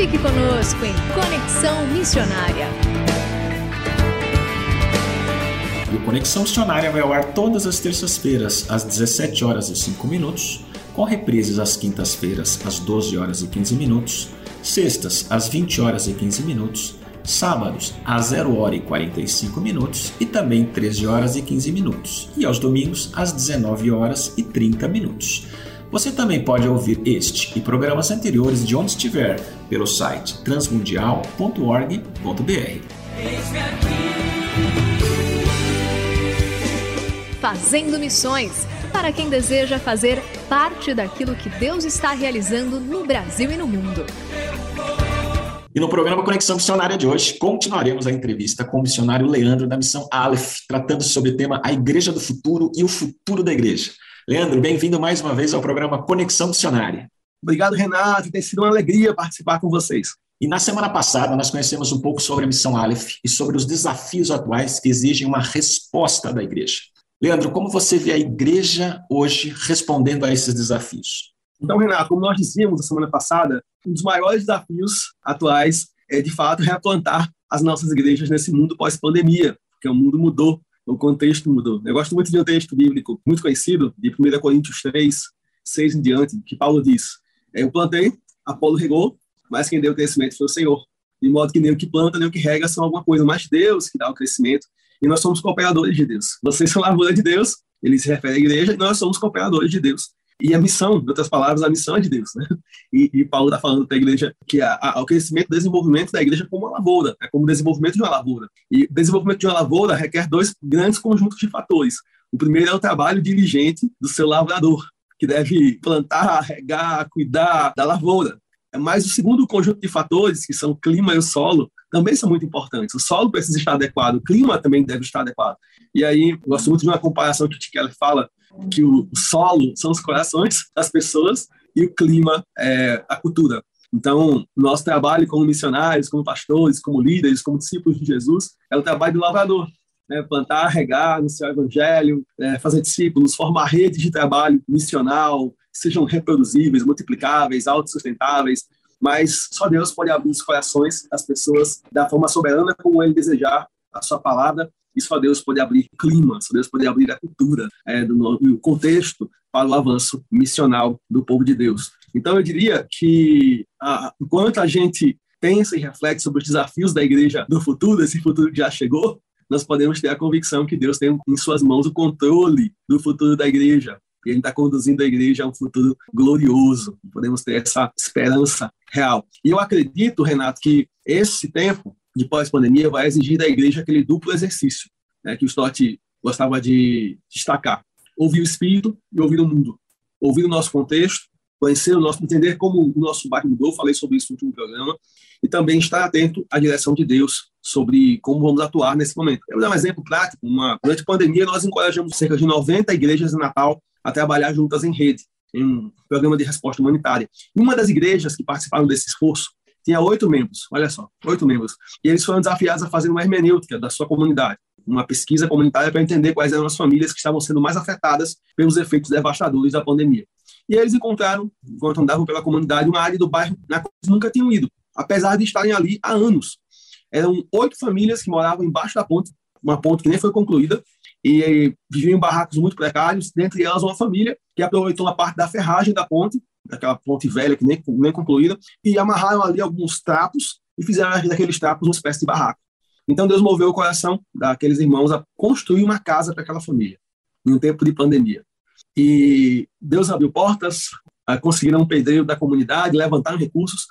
Fique conosco em Conexão Missionária. E o Conexão Missionária vai ao ar todas as terças-feiras, às 17 horas e 5 minutos, com reprises às quintas-feiras, às 12 horas e 15 minutos, sextas, às 20 horas e 15 minutos, sábados, às 0 hora e 45 minutos e também 13 horas e 15 minutos, e aos domingos, às 19 horas e 30 minutos. Você também pode ouvir este e programas anteriores de onde estiver pelo site transmundial.org.br. Fazendo Missões para quem deseja fazer parte daquilo que Deus está realizando no Brasil e no mundo. E no programa Conexão Missionária de hoje, continuaremos a entrevista com o missionário Leandro da missão Aleph, tratando sobre o tema A Igreja do Futuro e o Futuro da Igreja. Leandro, bem-vindo mais uma vez ao programa Conexão Missionária. Obrigado, Renato. Tem sido uma alegria participar com vocês. E na semana passada, nós conhecemos um pouco sobre a missão Aleph e sobre os desafios atuais que exigem uma resposta da igreja. Leandro, como você vê a igreja hoje respondendo a esses desafios? Então, Renato, como nós dizíamos na semana passada, um dos maiores desafios atuais é, de fato, replantar as nossas igrejas nesse mundo pós-pandemia, porque o mundo mudou o contexto mudou. Eu gosto muito de um texto bíblico muito conhecido, de 1 Coríntios 3, 6 em diante, que Paulo diz: Eu plantei, Apolo regou, mas quem deu o crescimento foi o Senhor. De modo que nem o que planta, nem o que rega são alguma coisa, mas Deus que dá o crescimento. E nós somos cooperadores de Deus. Vocês são lavoura de Deus, ele se refere à igreja, e nós somos cooperadores de Deus. E a missão, em outras palavras, a missão é de Deus. Né? E, e Paulo está falando para a igreja que o crescimento e desenvolvimento da igreja é como uma lavoura, é como o desenvolvimento de uma lavoura. E o desenvolvimento de uma lavoura requer dois grandes conjuntos de fatores. O primeiro é o trabalho diligente do seu lavrador, que deve plantar, regar, cuidar da lavoura. Mas o segundo conjunto de fatores, que são o clima e o solo, também são muito importantes. O solo precisa estar adequado, o clima também deve estar adequado. E aí, eu gosto muito de uma comparação que o Tim Keller fala, que o solo são os corações das pessoas e o clima é a cultura. Então, nosso trabalho como missionários, como pastores, como líderes, como discípulos de Jesus, é o trabalho do lavrador. Né? Plantar, regar, anunciar o evangelho, é, fazer discípulos, formar redes de trabalho missional, sejam reproduzíveis, multiplicáveis, autossustentáveis, mas só Deus pode abrir os corações das pessoas da forma soberana como Ele desejar a sua palavra e só Deus pode abrir clima, só Deus pode abrir a cultura, é, do, o contexto para o avanço missional do povo de Deus. Então, eu diria que a, enquanto a gente pensa e reflete sobre os desafios da igreja do futuro, esse futuro que já chegou, nós podemos ter a convicção que Deus tem em suas mãos o controle do futuro da igreja. E está conduzindo a igreja a um futuro glorioso. Podemos ter essa esperança real. E eu acredito, Renato, que esse tempo de pós-pandemia vai exigir da igreja aquele duplo exercício né, que o Stott gostava de destacar. Ouvir o Espírito e ouvir o mundo. Ouvir o nosso contexto, conhecer o nosso, entender como o nosso bairro mudou, falei sobre isso no último programa, e também estar atento à direção de Deus sobre como vamos atuar nesse momento. Eu vou dar um exemplo prático. Uma, durante a pandemia, nós encorajamos cerca de 90 igrejas de Natal a trabalhar juntas em rede, em um programa de resposta humanitária. E uma das igrejas que participaram desse esforço tinha oito membros, olha só, oito membros. E eles foram desafiados a fazer uma hermenêutica da sua comunidade, uma pesquisa comunitária para entender quais eram as famílias que estavam sendo mais afetadas pelos efeitos devastadores da pandemia. E eles encontraram, enquanto andavam pela comunidade, uma área do bairro na qual eles nunca tinham ido, apesar de estarem ali há anos. Eram oito famílias que moravam embaixo da ponte, uma ponte que nem foi concluída, e viviam em barracos muito precários, dentre elas uma família que aproveitou uma parte da ferragem da ponte daquela ponte velha que nem, nem concluída, e amarraram ali alguns trapos e fizeram daqueles trapos uma espécie de barraco. Então Deus moveu o coração daqueles irmãos a construir uma casa para aquela família, em um tempo de pandemia. E Deus abriu portas, conseguiram um pedreiro da comunidade, levantaram recursos.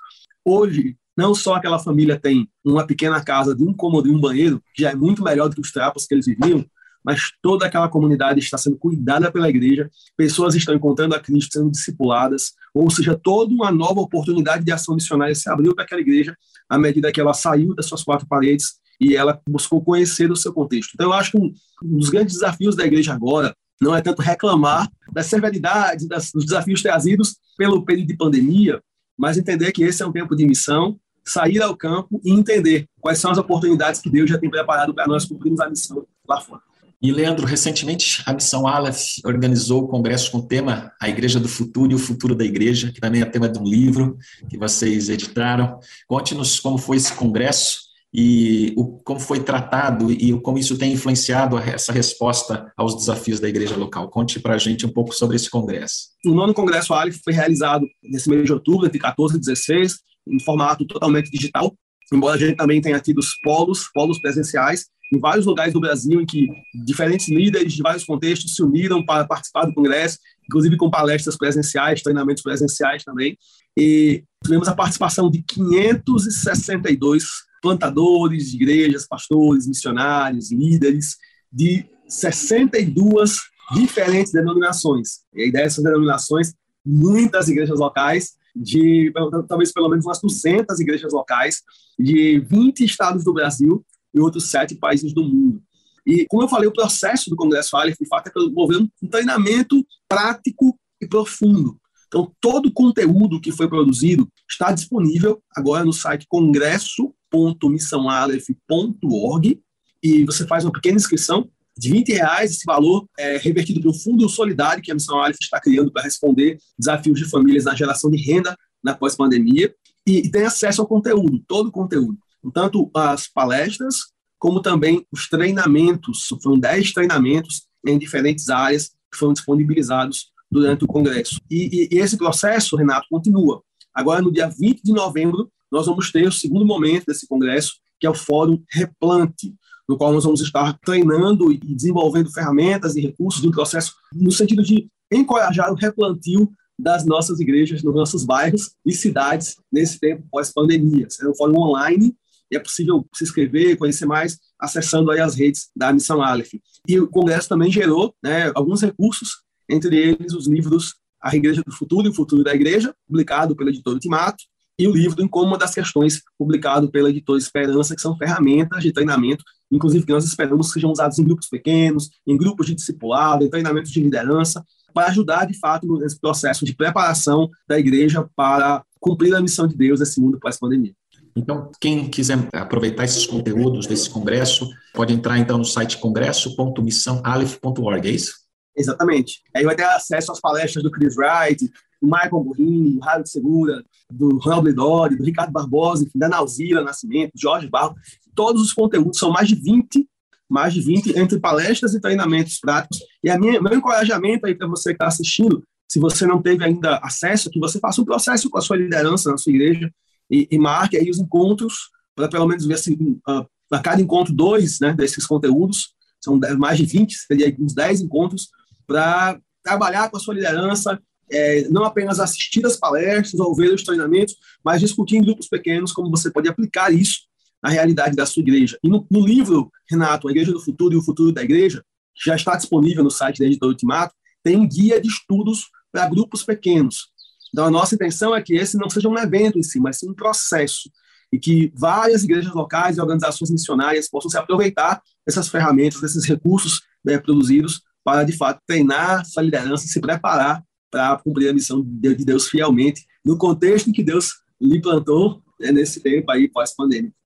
Hoje, não só aquela família tem uma pequena casa de um cômodo e um banheiro, que já é muito melhor do que os trapos que eles viviam, mas toda aquela comunidade está sendo cuidada pela igreja, pessoas estão encontrando a Cristo, sendo discipuladas, ou seja, toda uma nova oportunidade de ação missionária se abriu para aquela igreja à medida que ela saiu das suas quatro paredes e ela buscou conhecer o seu contexto. Então, eu acho que um dos grandes desafios da igreja agora não é tanto reclamar das severidades, das, dos desafios trazidos pelo período de pandemia, mas entender que esse é um tempo de missão, sair ao campo e entender quais são as oportunidades que Deus já tem preparado para nós cumprirmos a missão lá fora. E, Leandro, recentemente a Missão Aleph organizou o congresso com o tema A Igreja do Futuro e o Futuro da Igreja, que também é tema de um livro que vocês editaram. Conte-nos como foi esse congresso e o, como foi tratado e como isso tem influenciado essa resposta aos desafios da igreja local. Conte para a gente um pouco sobre esse congresso. O nono congresso Aleph foi realizado nesse mês de outubro, entre 14 e 16, em formato totalmente digital, embora a gente também tenha tido os polos, polos presenciais, em vários lugares do Brasil em que diferentes líderes de vários contextos se uniram para participar do congresso, inclusive com palestras presenciais, treinamentos presenciais também. E tivemos a participação de 562 plantadores de igrejas, pastores, missionários, líderes de 62 diferentes denominações. E aí dessas denominações, muitas igrejas locais, de talvez pelo menos umas 200 igrejas locais, de 20 estados do Brasil e outros sete países do mundo. E, como eu falei, o processo do Congresso Aleph, de fato, é promover um treinamento prático e profundo. Então, todo o conteúdo que foi produzido está disponível agora no site congresso.missãoaleph.org e você faz uma pequena inscrição de 20 reais, esse valor é revertido para o fundo solidário que a Missão Aleph está criando para responder desafios de famílias na geração de renda na pós-pandemia e tem acesso ao conteúdo, todo o conteúdo tanto as palestras como também os treinamentos. Foram 10 treinamentos em diferentes áreas que foram disponibilizados durante o Congresso. E, e, e, esse processo, Renato, continua. Agora, no dia 20 de novembro, nós vamos ter o segundo momento desse Congresso, que é o Fórum Replante, no qual nós vamos estar treinando e desenvolvendo ferramentas e recursos um processo no sentido de encorajar o replantio das nossas igrejas nos nossos bairros e cidades nesse tempo pós-pandemia. Será um fórum online e é possível se inscrever, conhecer mais, acessando aí as redes da Missão Aleph. E o Congresso também gerou né, alguns recursos, entre eles os livros A Igreja do Futuro e o Futuro da Igreja, publicado pela editora Ultimato, e o livro Incômoda das Questões, publicado pela editora Esperança, que são ferramentas de treinamento, inclusive que nós esperamos que sejam usados em grupos pequenos, em grupos de discipulado, em treinamentos de liderança, para ajudar, de fato, nesse processo de preparação da igreja para cumprir a missão de Deus nesse mundo pós-pandemia. Então, quem quiser aproveitar esses conteúdos desse congresso, pode entrar então no site congresso.missãoalef.org, é isso? Exatamente. Aí vai ter acesso às palestras do Chris Wright, do Michael Burrini, do Rádio Segura, do Ronaldo Lidori, do Ricardo Barbosa, enfim, da Nauzila Nascimento, Jorge Barro. Todos os conteúdos são mais de 20, mais de 20 entre palestras e treinamentos práticos. E a minha, meu encorajamento aí para você que está assistindo, se você não teve ainda acesso, que você faça um processo com a sua liderança na sua igreja, e, e marque aí os encontros, para pelo menos ver se uh, a cada encontro, dois né, desses conteúdos, são mais de 20, seria uns 10 encontros, para trabalhar com a sua liderança, é, não apenas assistir as palestras ou ver os treinamentos, mas discutir em grupos pequenos como você pode aplicar isso na realidade da sua igreja. E no, no livro, Renato, A Igreja do Futuro e o Futuro da Igreja, que já está disponível no site da Editora Ultimato, tem um guia de estudos para grupos pequenos. Então, a nossa intenção é que esse não seja um evento em si, mas sim um processo. E que várias igrejas locais e organizações missionárias possam se aproveitar dessas ferramentas, desses recursos né, produzidos, para, de fato, treinar sua liderança e se preparar para cumprir a missão de Deus fielmente, no contexto em que Deus lhe plantou né, nesse tempo aí pós-pandêmico.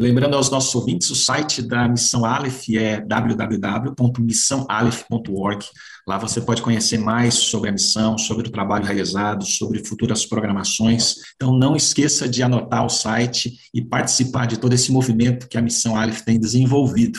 Lembrando aos nossos ouvintes, o site da Missão Aleph é www.missãoaleph.org. Lá você pode conhecer mais sobre a missão, sobre o trabalho realizado, sobre futuras programações. Então não esqueça de anotar o site e participar de todo esse movimento que a Missão Aleph tem desenvolvido.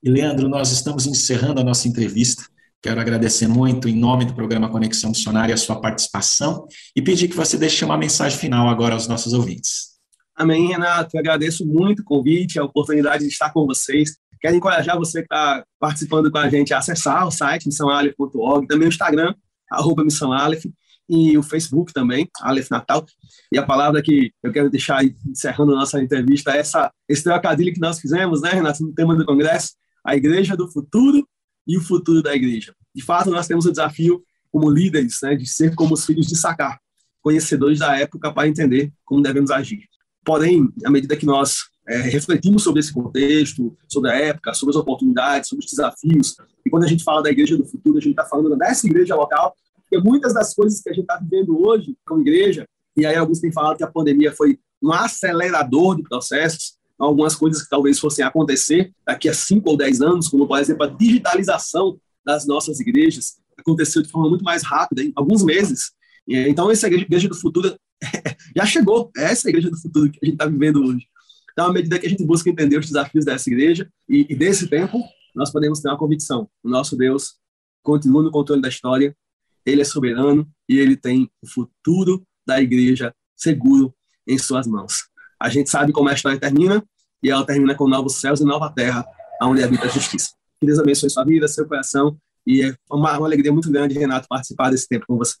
E Leandro, nós estamos encerrando a nossa entrevista. Quero agradecer muito, em nome do programa Conexão Missionária, a sua participação e pedir que você deixe uma mensagem final agora aos nossos ouvintes. Amém, Renato. Eu agradeço muito o convite, a oportunidade de estar com vocês. Quero encorajar você que está participando com a gente a acessar o site missãoalef.org, também o Instagram, arroba Missão Aleph, e o Facebook também, Aleph Natal. E a palavra que eu quero deixar aí, encerrando a nossa entrevista é essa, esse trocadilho que nós fizemos, né, Renato, no tema do Congresso, a Igreja do Futuro e o Futuro da Igreja. De fato, nós temos o desafio, como líderes, né, de ser como os filhos de Sacar, conhecedores da época para entender como devemos agir. Porém, à medida que nós é, refletimos sobre esse contexto, sobre a época, sobre as oportunidades, sobre os desafios, e quando a gente fala da igreja do futuro, a gente está falando dessa igreja local, porque muitas das coisas que a gente está vivendo hoje como igreja, e aí alguns têm falado que a pandemia foi um acelerador de processos, algumas coisas que talvez fossem acontecer daqui a cinco ou dez anos, como por exemplo a digitalização das nossas igrejas, aconteceu de forma muito mais rápida, em alguns meses. Então, essa igreja do futuro já chegou. É essa igreja do futuro que a gente está vivendo hoje. Então, à medida que a gente busca entender os desafios dessa igreja e, e desse tempo, nós podemos ter uma convicção. O nosso Deus continua no controle da história, ele é soberano e ele tem o futuro da igreja seguro em suas mãos. A gente sabe como a história termina e ela termina com novos céus e nova terra, onde habita a justiça. Que Deus abençoe sua vida, seu coração e é uma, uma alegria muito grande, Renato, participar desse tempo com vocês.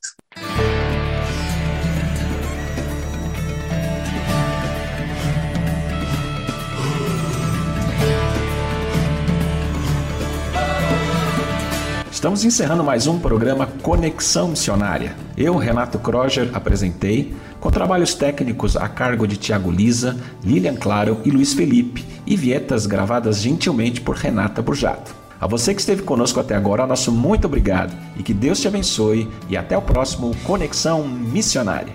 Estamos encerrando mais um programa Conexão Missionária. Eu, Renato Kroger, apresentei, com trabalhos técnicos a cargo de Tiago Lisa, Lilian Claro e Luiz Felipe, e vietas gravadas gentilmente por Renata Burjato. A você que esteve conosco até agora, nosso muito obrigado e que Deus te abençoe e até o próximo Conexão Missionária.